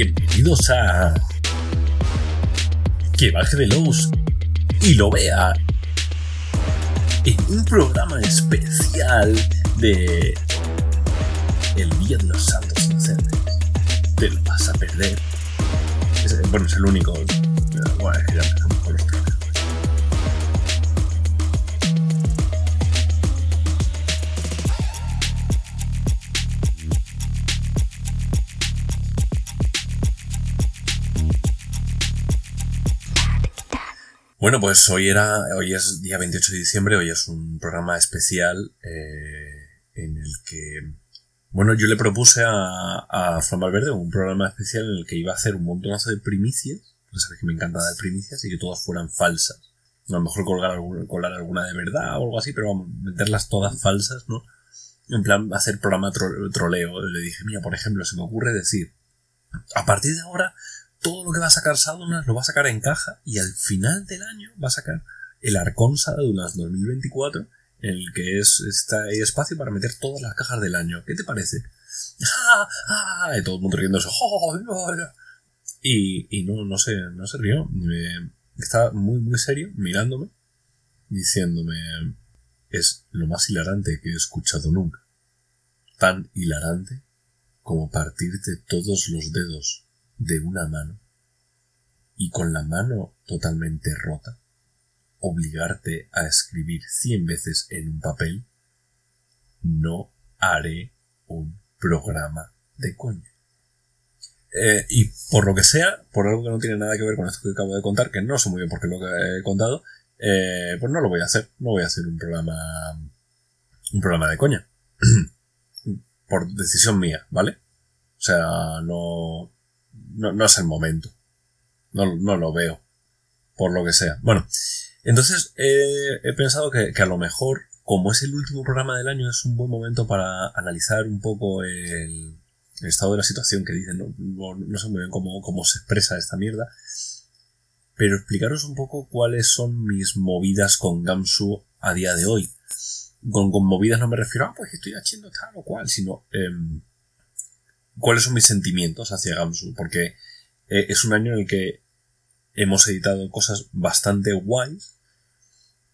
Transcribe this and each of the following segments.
Bienvenidos a. Que baje de luz y lo vea en un programa especial de. El Día de los Santos Inocentes. Te lo vas a perder. Es- bueno, es el único. Bueno, es que ya Bueno, pues hoy era, hoy es día 28 de diciembre, hoy es un programa especial eh, en el que, bueno, yo le propuse a, a Fran Valverde un programa especial en el que iba a hacer un montonazo de primicias, sabes que me encanta dar primicias y que todas fueran falsas. A lo mejor colgar alguna, colar alguna de verdad o algo así, pero vamos, meterlas todas falsas, ¿no? En plan, hacer programa tro- troleo. Le dije, mira, por ejemplo, se me ocurre decir, a partir de ahora todo lo que va a sacar Sadunas lo va a sacar en caja y al final del año va a sacar el Arcón Sadunas 2024 en el que es, está, hay espacio para meter todas las cajas del año. ¿Qué te parece? ¡Ah! ¡Ah! Y todo el mundo riéndose. ¡Oh! Y, no, no sé, no se rió. Me- estaba muy, muy serio mirándome, diciéndome, es lo más hilarante que he escuchado nunca. Tan hilarante como partirte todos los dedos de una mano y con la mano totalmente rota, obligarte a escribir cien veces en un papel, no haré un programa de coña. Eh, y por lo que sea, por algo que no tiene nada que ver con esto que acabo de contar, que no sé muy bien por qué lo que he contado, eh, pues no lo voy a hacer. No voy a hacer un programa. un programa de coña. por decisión mía, ¿vale? O sea, no. No, no es el momento. No, no lo veo. Por lo que sea. Bueno, entonces eh, he pensado que, que a lo mejor, como es el último programa del año, es un buen momento para analizar un poco el, el estado de la situación que dicen. No, no, sé muy bien cómo, cómo se expresa esta mierda. Pero explicaros un poco cuáles son mis movidas con Gamsu a día de hoy. Con, con movidas no me refiero a, ah, pues estoy haciendo tal o cual, sino em, cuáles son mis sentimientos hacia Gamsu. Porque eh, es un año en el que hemos editado cosas bastante guays.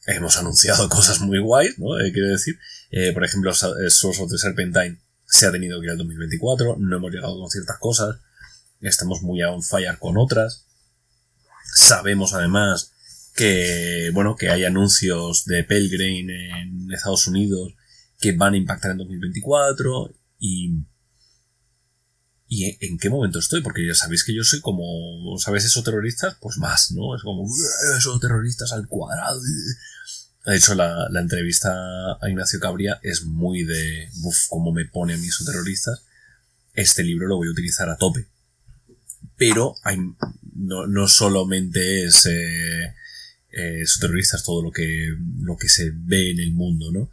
Hemos anunciado cosas muy guays, ¿no? Eh, quiero decir, eh, por ejemplo, Souls of the Serpentine se ha tenido que ir al 2024, no hemos llegado con ciertas cosas, estamos muy on fire con otras. Sabemos además que, bueno, que hay anuncios de Pelgrim en Estados Unidos que van a impactar en 2024 y ¿Y en, qué momento estoy? Porque ya sabéis que yo soy como, ¿sabéis esos terroristas? Pues más, ¿no? Es como, "Eh, esos terroristas al cuadrado. De hecho, la, la entrevista a Ignacio Cabría es muy de, uff, cómo me pone a mí esos terroristas. Este libro lo voy a utilizar a tope. Pero hay, no, no solamente es eh, eh, terroristas todo lo que, lo que se ve en el mundo, ¿no?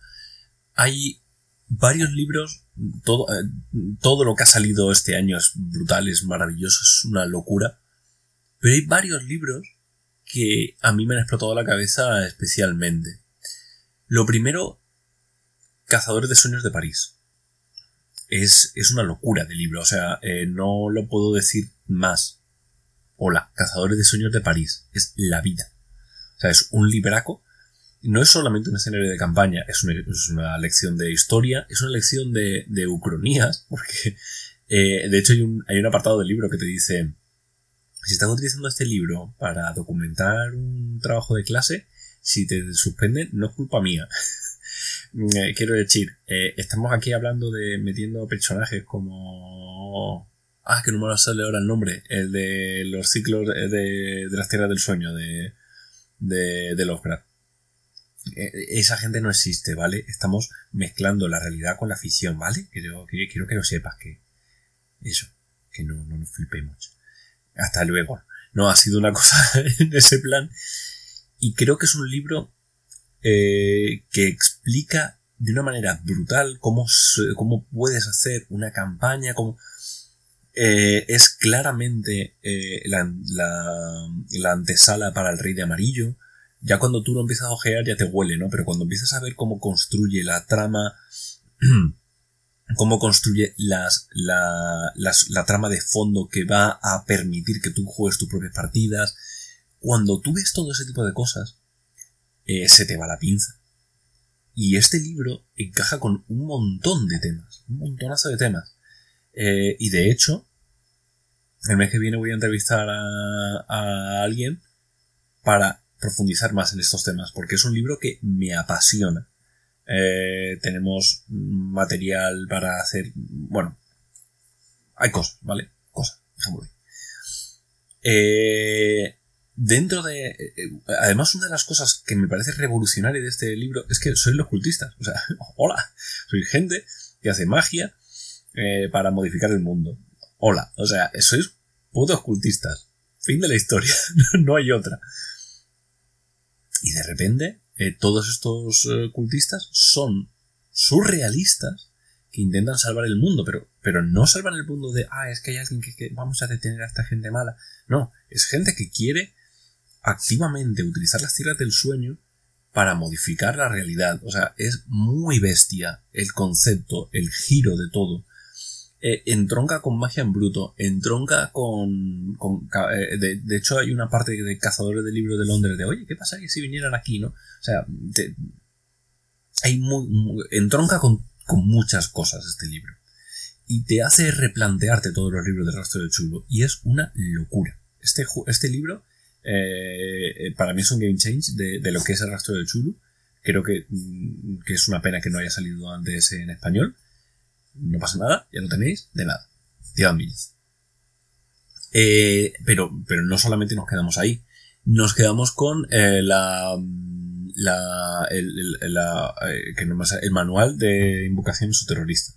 Hay varios libros todo, eh, todo lo que ha salido este año es brutal, es maravilloso, es una locura. Pero hay varios libros que a mí me han explotado la cabeza especialmente. Lo primero, Cazadores de Sueños de París. Es, es una locura de libro, o sea, eh, no lo puedo decir más. Hola, Cazadores de Sueños de París. Es la vida. O sea, es un libraco no es solamente un escenario de campaña, es una, lección de historia, es una lección de, de ucronías, porque eh, de hecho hay un, hay un apartado del libro que te dice, si estás utilizando este libro para documentar un trabajo de clase, si te suspenden, no es culpa mía. Eh, Quiero decir, eh, estamos aquí hablando de metiendo personajes como... Ah, que no me sale ahora el nombre. El de los ciclos de, de las tierras del sueño de, de, de Lovecraft esa gente no existe, ¿vale? Estamos mezclando la realidad con la ficción, ¿vale? Quiero, quiero que lo sepas, que eso, que no, no nos flipemos. Hasta luego. No, ha sido una cosa en ese plan. Y creo que es un libro eh, que explica de una manera brutal cómo, cómo puedes hacer una campaña, cómo... eh, es claramente eh, la, la, la antesala para el Rey de Amarillo, ya cuando tú lo empiezas a ojear ya te huele, ¿no? Pero cuando empiezas a ver cómo construye la trama cómo construye las, la, la trama de fondo que va a permitir que tú juegues tus propias partidas. Cuando tú ves todo ese tipo de cosas, eh, se te va la pinza. Y este libro encaja con un montón de temas, un montonazo de temas. Eh, y de hecho, el mes que viene voy a entrevistar a, a alguien para profundizar más en estos temas, porque es un libro que me apasiona. Eh, tenemos material para hacer. Bueno, hay cosas, ¿vale? Cosas, dejémoslo ahí. Eh, dentro de. Eh, además, una de las cosas que me parece revolucionaria de este libro es que soy los cultistas. O sea, hola, soy gente que hace magia para modificar el mundo. Hola, o sea, sois putos cultistas. Fin de la historia, no hay otra. Y de repente eh, todos estos eh, cultistas son surrealistas que intentan salvar el mundo, pero, pero no salvan el mundo de, ah, es que hay alguien que, vamos a detener a esta gente mala. No, es gente que quiere activamente utilizar las tierras del sueño para modificar la realidad. O sea, es muy bestia el concepto, el giro de todo eh, entronca con magia en bruto, entronca con... con eh, de, hecho hay una parte de Cazadores del Libro de Londres de, oye, ¿qué pasaría si vinieran aquí, no? O sea, hay muy, entronca con, con muchas cosas este libro. Y te hace replantearte todos los libros del rastro de Chulo. Y es una locura. Este, este libro, eh, para mí es un game change de, de, lo que es el rastro de Chulo. Creo que, mm, que es una pena que no haya salido antes en español no pasa nada, ya lo tenéis, de nada. Tirad millas. Eh, pero, pero no solamente nos quedamos ahí. Nos quedamos con eh, la, la, el, la eh, que no el manual de invocación su terrorista.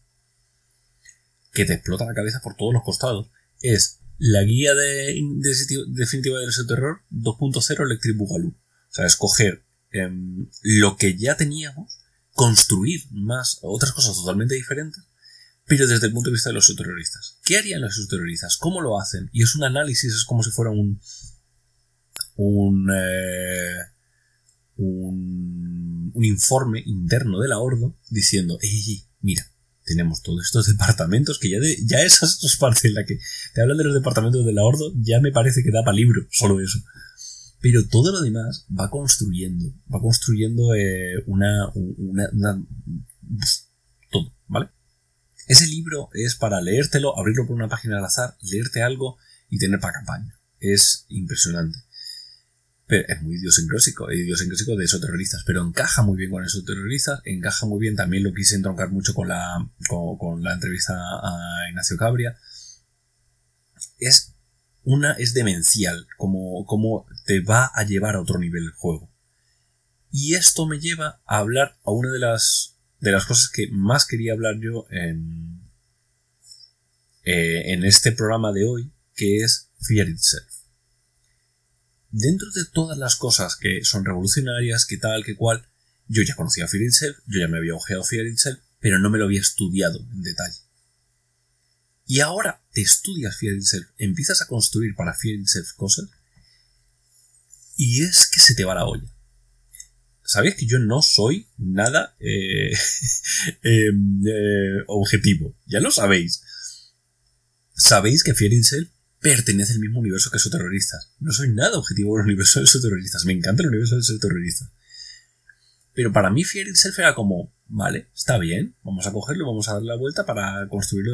Que te explota la cabeza por todos los costados. Es la guía de, definitiva del terror 2.0 Electric Boogaloo. O sea, escoger em, lo que ya teníamos, construir más otras cosas totalmente diferentes pero desde el punto de vista de los terroristas. ¿Qué harían los terroristas? ¿Cómo lo hacen? Y es un análisis, es como si fuera un. un. Eh, un, informe interno de la Ordo diciendo: ¡Ey, mira! Tenemos todos estos departamentos que ya, de, ya esa es parte en la que te hablan de los departamentos de la Ordo, ya me parece que da para libro, solo eso. Pero todo lo demás va construyendo, va construyendo eh, una, una, una, todo, ¿vale? Ese libro es para leértelo, abrirlo por una página al azar, leerte algo y tener para campaña. Es impresionante. Pero es muy idiosincrásico, idiosincrásico de esos terroristas, pero encaja muy bien con esos terroristas, encaja muy bien, también lo quise entroncar mucho con la, con, la entrevista a Ignacio Cabria. Es una, es demencial, como, como te va a llevar a otro nivel el juego. Y esto me lleva a hablar a una de las de las cosas que más quería hablar yo en, eh, en este programa de hoy, que es Fear Itself. Dentro de todas las cosas que son revolucionarias, que tal, que cual, yo ya conocía Fear Itself, yo ya me había ojeado Fear Itself, pero no me lo había estudiado en detalle. Y ahora te estudias Fear Itself, empiezas a construir para Fear Itself cosas, y es que se te va la olla sabéis que yo no soy nada eh, em, eh, objetivo. Ya lo sabéis. Sabéis que Fear Itself pertenece al mismo universo que esos terroristas. No soy nada objetivo en el universo de esos terroristas. Me encanta el universo de esos terroristas. Pero para mí Fear Itself era como, vale, está bien, vamos a cogerlo, vamos a darle la vuelta para construirlo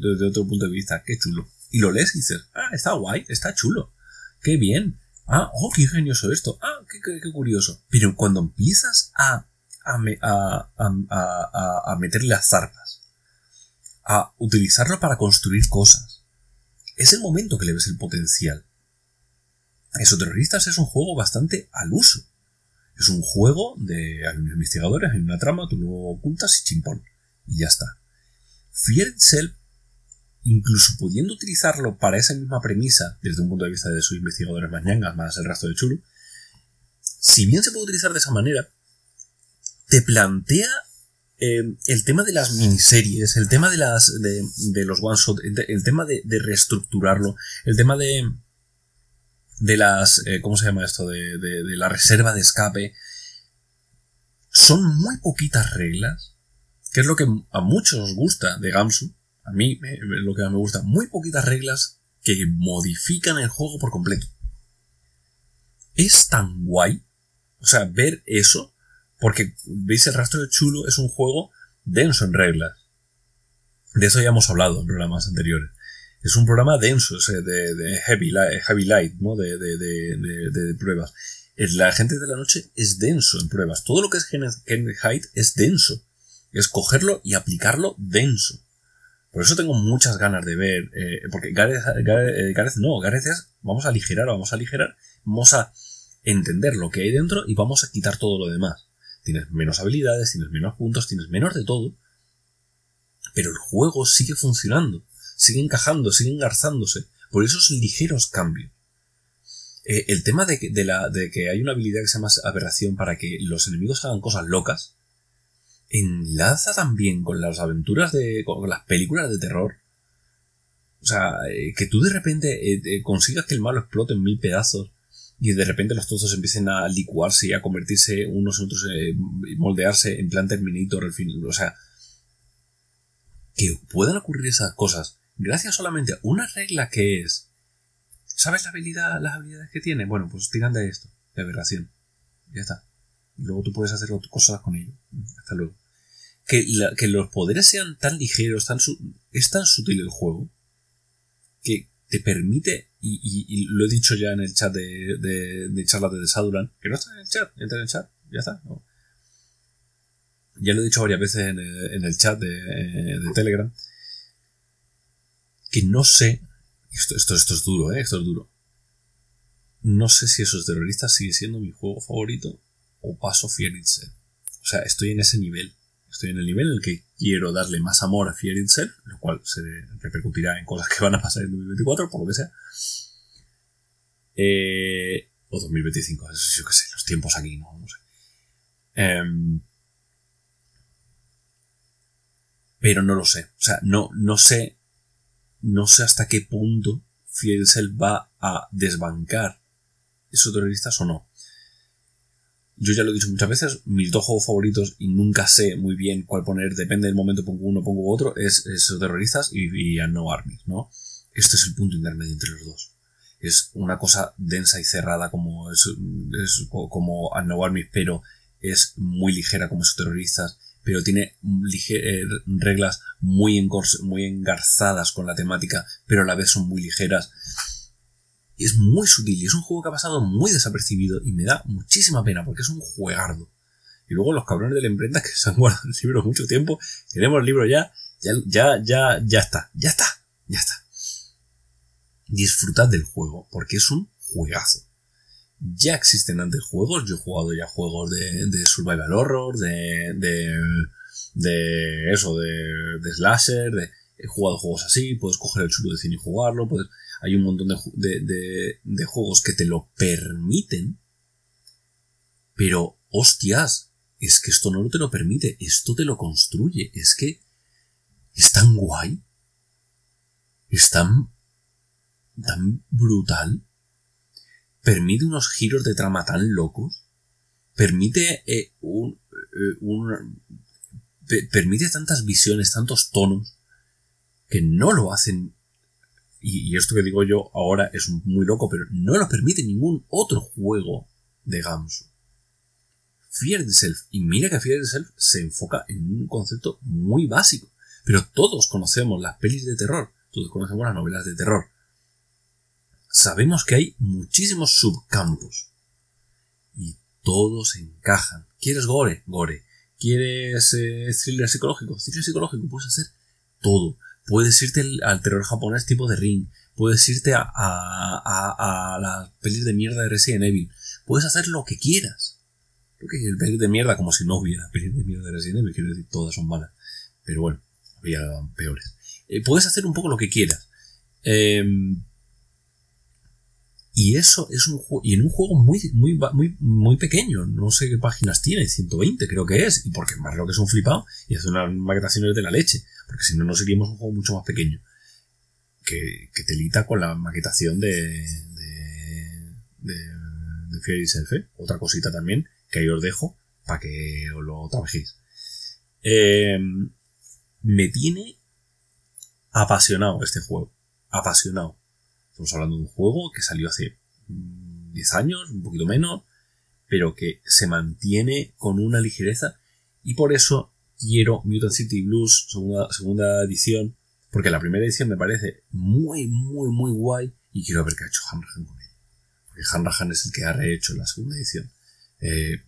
desde, otro punto de vista. Qué chulo. Y lo lees y dices, ah, está guay, está chulo. Qué bien. Ah, oh, qué ingenioso esto. Ah, qué, curioso. Pero cuando empiezas a, a, a, a, meterle las zarpas, a utilizarlo para construir cosas, es el momento que le ves el potencial. Eso Terroristas es un juego bastante al uso. Es un juego de hay unos investigadores, hay una trama, tú lo ocultas y chimpón. Y ya está. Fear incluso pudiendo utilizarlo para esa misma premisa desde un punto de vista de sus investigadores mañangas más el resto de Chulu, si bien se puede utilizar de esa manera, te plantea eh, el tema de las miniseries, el tema de las de, los one shot, el, tema de, reestructurarlo, el tema de de las eh, ¿cómo se llama esto? De, de la reserva de escape. Son muy poquitas reglas que es lo que a muchos os gusta de Gamsu, a mí lo que me gusta, muy poquitas reglas que modifican el juego por completo. Es tan guay, o sea, ver eso, porque veis el rastro de chulo es un juego denso en reglas. De eso ya hemos hablado en programas anteriores. Es un programa denso, de, de heavy, light, heavy light, ¿no? De, de, de, pruebas. La gente de la noche es denso en pruebas. Todo lo que es Kenneth Height es denso. Es cogerlo y aplicarlo denso. Por eso tengo muchas ganas de ver, eh, porque Gareth, eh, Gareth, no, Gareth es, vamos a aligerar, vamos a aligerar, vamos a entender lo que hay dentro y vamos a quitar todo lo demás. Tienes menos habilidades, tienes menos puntos, tienes menos de todo, pero el juego sigue funcionando, sigue encajando, sigue engarzándose, por esos ligeros cambios. Eh, el tema de que, de, la, de que hay una habilidad que se llama aberración para que los enemigos hagan cosas locas, enlaza también con las aventuras de. con las películas de terror. O sea, eh, que tú de repente eh, eh, consigas que el malo explote en mil pedazos y de repente los trozos empiecen a licuarse y a convertirse unos en otros, moldearse en plan Terminator al fin. O sea, que puedan ocurrir esas cosas gracias solamente a una regla que es. ¿Sabes la habilidad, las habilidades que tiene? Bueno, pues tiran de esto, de aberración. Ya está. Luego tú puedes hacer cosas con ello. Hasta luego que, los poderes sean tan ligeros, tan es tan sutil el juego, que te permite, y, lo he dicho ya en el chat de, de, de charla de Saduran, que no está en el chat, entra en el chat, ya está. Ya lo he dicho varias veces en el, chat de, Telegram, que no sé, esto, esto, esto es duro, ¿eh? esto es duro. No sé si esos terroristas sigue siendo mi juego favorito o paso Fear O sea, estoy en ese nivel. Estoy en el nivel en el que quiero darle más amor a Itself, lo cual se repercutirá en cosas que van a pasar en 2024, por lo que sea. Eh, o 2025, yo qué sé, los tiempos aquí, no, no sé. Em, pero no lo sé. O sea, no, no sé. No sé hasta qué punto Itself va a desbancar esos terroristas o no yo ya lo he dicho muchas veces, mis dos juegos favoritos y nunca sé muy bien cuál poner, depende del momento pongo uno, pongo otro, es, esos terroristas y, y No Armies, ¿no? Este es el punto intermedio entre los dos. Es una cosa densa y cerrada como es, como No Armies, pero es muy ligera como esos terroristas, pero tiene eh, reglas muy, muy engarzadas con la temática, pero a la vez son muy ligeras es muy sutil y es un juego que ha pasado muy desapercibido y me da muchísima pena porque es un juegardo. Y luego los cabrones de la imprenta que se han guardado el libro mucho tiempo, tenemos el libro ya, ya, ya, ya, ya está, ya está, ya está. Disfrutad del juego porque es un juegazo. Ya existen antes juegos, yo he jugado ya juegos de, de survival horror, de, de, de eso, de, de slasher, de, he jugado juegos así, puedes coger el chulo de cine y jugarlo, puedes, hay un montón de, juegos que te lo permiten, pero hostias, es que esto no te lo permite, esto te lo construye, es que es tan guay, es tan, tan brutal, permite unos giros de trama tan locos, permite eh, un, eh, un permite tantas visiones, tantos tonos, que no lo hacen y, esto que digo yo ahora es muy loco, pero no lo permite ningún otro juego de Gamsu. Fear Self. Y mira que Fear Self se enfoca en un concepto muy básico. Pero todos conocemos las pelis de terror. Todos conocemos las novelas de terror. Sabemos que hay muchísimos subcampos. Y todos encajan. ¿Quieres gore? Gore. ¿Quieres eh, thriller psicológico? Thriller psicológico. Puedes hacer todo. Puedes irte al terror japonés tipo de Ring. Puedes irte a, a, a, las pelis de mierda de Resident Evil. Puedes hacer lo que quieras. Porque el pelis de mierda, como si no hubiera pelis de mierda de Resident Evil, quiero decir, todas son malas. Pero bueno, había peores. Eh, puedes hacer un poco lo que quieras. Eh, y eso es un juego, y en un juego muy, muy, muy, muy pequeño, no sé qué páginas tiene, 120 creo que es, y porque más lo que es un flipado y hace unas maquetaciones de la leche, porque si no, no seríamos un juego mucho más pequeño. Que, que telita con la maquetación de, de, de, de Self, ¿eh? otra cosita también, que ahí os dejo para que os lo trabajéis. Em, me tiene apasionado este juego. Apasionado. Estamos hablando de un juego que salió hace 10 años, un poquito menos, pero que se mantiene con una ligereza y por eso quiero Mutant City Blues segunda, segunda edición, porque la primera edición me parece muy, muy, muy guay y quiero ver qué ha hecho Hanrahan con ella. Porque Hanrahan es el que ha rehecho la segunda edición. Eh,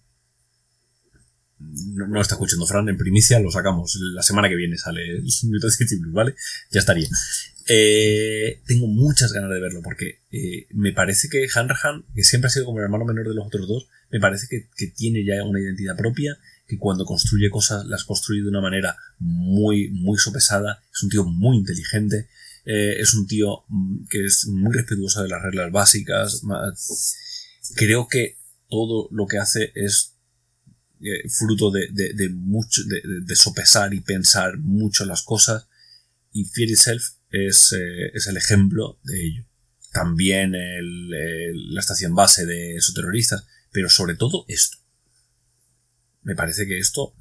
no, está escuchando Fran, en primicia lo sacamos. La semana que viene sale Mutant City Blues, ¿vale? Ya estaría. Eh, tengo muchas ganas de verlo porque eh, me parece que Hanrahan, que siempre ha sido como el hermano menor de los otros dos, me parece que, tiene ya una identidad propia, que cuando construye cosas las construye de una manera muy, muy sopesada, es un tío muy inteligente, eh, es un tío mm, que es muy respetuoso de las reglas básicas, creo que todo lo que hace es fruto de, mucho, de, sopesar y pensar mucho las cosas y Fear Itself es, eh, es el ejemplo de ello. También la estación base de esos terroristas, pero sobre todo esto. Me parece que esto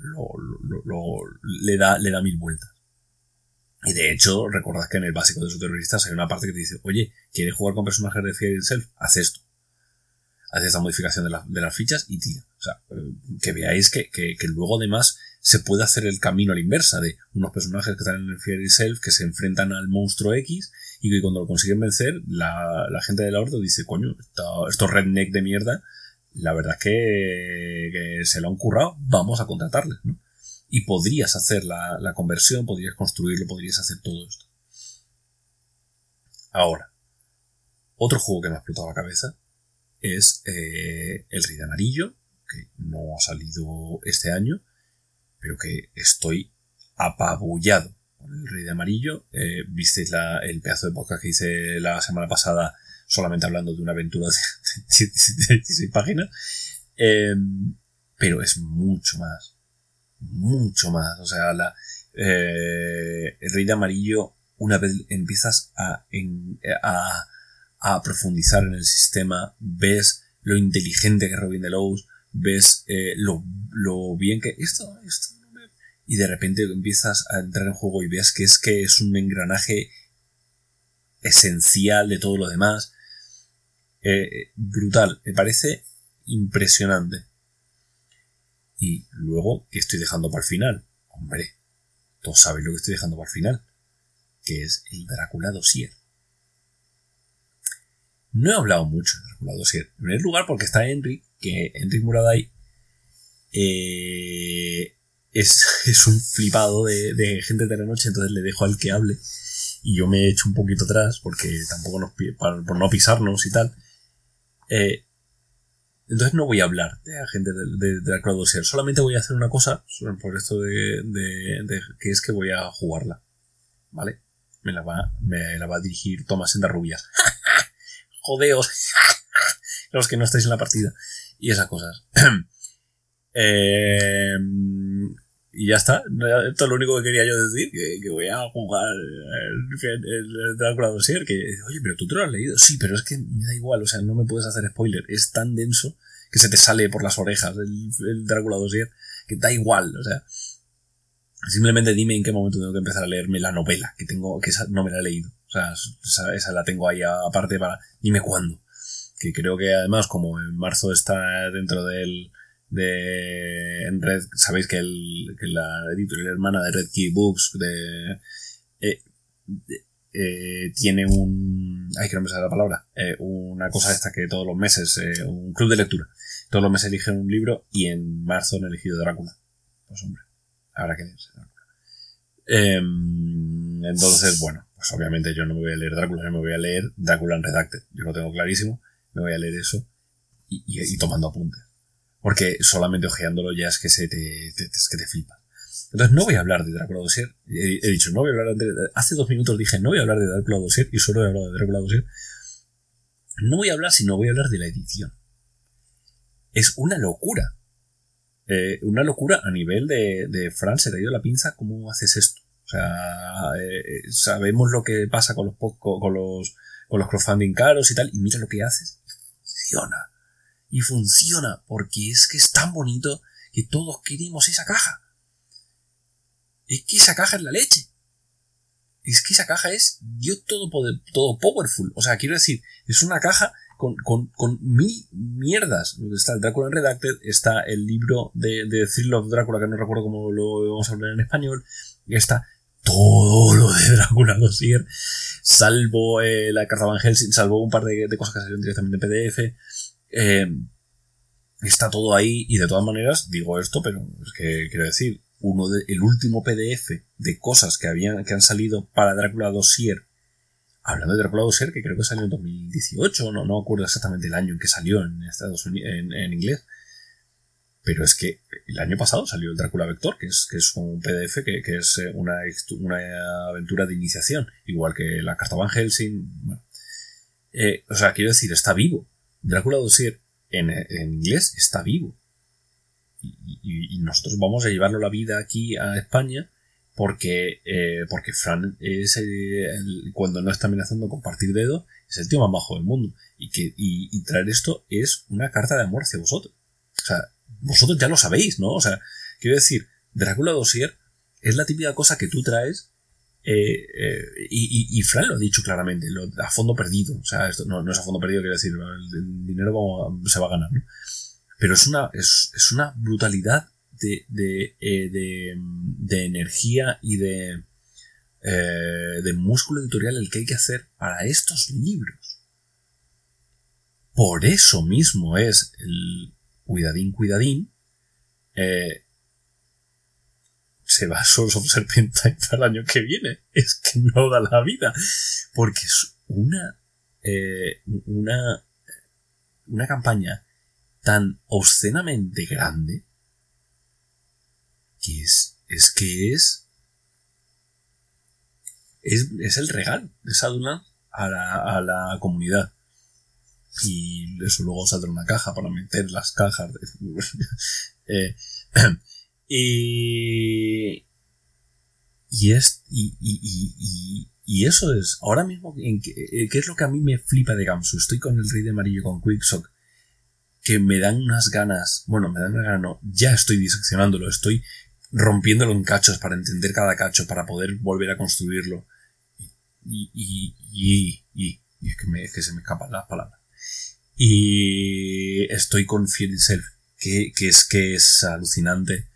le, da, le da mil vueltas. Y de hecho, recordad que en el básico de esos terroristas hay una parte que te dice, oye, ¿quieres jugar con personajes de Fear Itself? Haz esto. Haz esta modificación de, de las fichas y tira. O sea, eh, que veáis que, que, que luego además se puede hacer el camino a la inversa de unos personajes que están en el Fear Itself que se enfrentan al monstruo X y que cuando lo consiguen vencer, la, gente de la Ordo dice, coño, estos redneck de mierda, la verdad es que, se lo han currado, vamos a contratarles, ¿no? Y podrías hacer la, conversión, podrías construirlo, podrías hacer todo esto. Ahora, otro juego que me ha explotado la cabeza es eh, el Rey de Amarillo, que no ha salido este año, pero que estoy apabullado con el Rey de Amarillo. Eh, visteis el pedazo de podcast que hice la semana pasada solamente hablando de una aventura de 16 páginas. Em, pero es mucho más. Mucho más. O sea, la, eh, el Rey de Amarillo, una vez empiezas a, a, a profundizar en el sistema, ves lo inteligente que es Robin Delos, ves eh, lo, lo, bien que esto, esto y de repente empiezas a entrar en juego y ves que es que es un engranaje esencial de todo lo demás. Eh, brutal, me parece impresionante. Y luego, ¿qué estoy dejando para el final? Hombre, todos sabéis lo que estoy dejando para el final, que es el Drácula Dossier. No he hablado mucho de Drácula Dossier. En primer lugar, porque está Henry, que Enric Muraday eh, es, un flipado de, gente de la noche, entonces le dejo al que hable. Y yo me he hecho un poquito atrás, porque tampoco nos por no pisarnos y tal. Eh, entonces no voy a hablar de la gente de, la Cloud Solamente voy a hacer una cosa, por esto de, que es que voy a jugarla. ¿Vale? Me la va, me la va a dirigir Tomás Endarrubias. Jodeos. Los que no estáis en la partida y esas cosas. eh, y ya está. Esto es lo único que quería yo decir, que, voy a jugar el, Drácula Dossier, que, oye, pero tú te lo has leído. Sí, pero es que me da igual, o sea, no me puedes hacer spoiler. Es tan denso que se te sale por las orejas el, el Drácula Dossier, que da igual, o sea. Simplemente dime en qué momento tengo que empezar a leerme la novela, que tengo, que esa no me la he leído. O sea, esa, esa la tengo ahí aparte para, dime cuándo que creo que además como en marzo está dentro del de en Red sabéis que, el, que la editorial hermana de Red Key Books de, eh, eh, tiene un ay que no me sale la palabra eh, una cosa esta que todos los meses un club de lectura. Todos los meses eligen un libro y en marzo han elegido Drácula. Pues hombre habrá que leerse Drácula. Em, entonces bueno pues obviamente yo no me voy a leer Drácula yo me voy a leer Drácula en Redacted. Yo lo tengo clarísimo me voy a leer eso y, tomando apuntes. Porque solamente ojeándolo ya es que se te, es que te flipa. Entonces no voy a hablar de Drácula Dossier. He, dicho, no voy a hablar de, Hace dos minutos dije, no voy a hablar de Drácula Dossier y solo he hablado de Drácula Dossier. No voy a hablar, sino voy a hablar de la edición. Es una locura. Eh, una locura a nivel de, de Fran, se te ha ido la pinza, ¿cómo haces esto? O sea, eh, sabemos lo que pasa con los, con los, con los crowdfunding caros y tal, y mira lo que haces funciona. Y funciona porque es que es tan bonito que todos queremos esa caja. Es que esa caja es la leche. Es que esa caja es Dios todo, todo powerful. O sea, quiero decir, es una caja con, con, con mil mierdas. Está el Drácula Redacted, está el libro de, de Thrill of Drácula, que no recuerdo cómo lo vamos a hablar en español, está todo lo de Drácula Dossier, salvo eh, la carta Van Helsing, salvo un par de, cosas que salieron directamente en PDF. Eh, está todo ahí y de todas maneras digo esto, pero es que quiero decir, uno de, el último PDF de cosas que habían que han salido para Drácula Dossier, hablando de Drácula Dossier, que creo que salió en 2018, no, no acuerdo exactamente el año en que salió en Estados Unidos, en inglés, pero es que el año pasado salió el Drácula Vector, que es, que es un PDF que, es eh, una, una, aventura de iniciación, igual que la carta Van Helsing. Eh, o sea, quiero decir, está vivo. Drácula Dossier en, en inglés está vivo. Y, nosotros vamos a llevarlo la vida aquí a España porque, eh, porque Fran es cuando no está amenazando con partir dedo, es el tío más bajo del mundo. Y, que, y traer esto es una carta de amor hacia vosotros. O sea, vosotros ya lo sabéis, ¿no? O sea, quiero decir, Drácula Dossier es la típica cosa que tú traes eh, eh, y, y, Fran lo ha dicho claramente, a fondo perdido. O sea, esto no, es a fondo perdido, quiero decir, el, dinero se va a ganar, ¿no? Pero es una, es, una brutalidad de, de, eh, de, de, energía y de, de músculo editorial el que hay que hacer para estos libros. Por eso mismo es el, cuidadín, cuidadín, eh, se va Souls of Serpentine para el año que viene. Es que no da la vida. Porque es una, eh, una, una campaña tan obscenamente grande que es, es que es, es, el regalo de Saduna a la, a la comunidad y eso luego saldrá una caja para meter las cajas. Eh, y, y, es, y, y, y, eso es, ahora mismo, en eh, ¿qué es lo que a mí me flipa de Gamsu? Estoy con el Rey de Amarillo, con Quicksock, que me dan unas ganas, bueno, me dan una gana, no, ya estoy diseccionándolo, estoy rompiéndolo en cachos para entender cada cacho, para poder volver a construirlo. Y, y, y, y es, que me, es que se me escapan las palabras. Y estoy con Fear Itself, que, que, es, que es alucinante.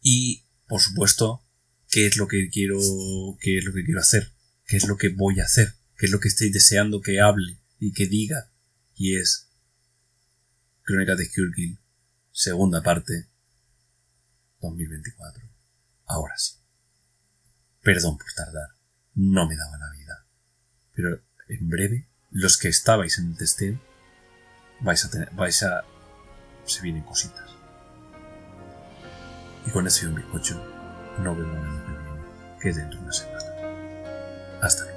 Y, por supuesto, ¿qué es lo que quiero, qué es lo que quiero hacer? ¿Qué es lo que voy a hacer? ¿Qué es lo que estoy deseando que hable y que diga? Y es Crónica de Skurkill, segunda parte, 2024. Ahora sí. Perdón por tardar, no me daba la vida. Pero en breve, los que estabais en el testeo vais a tener, vais a, se vienen cositas. Y con ese un bizcocho, no vemos el año que viene, es dentro de una semana. Hasta luego.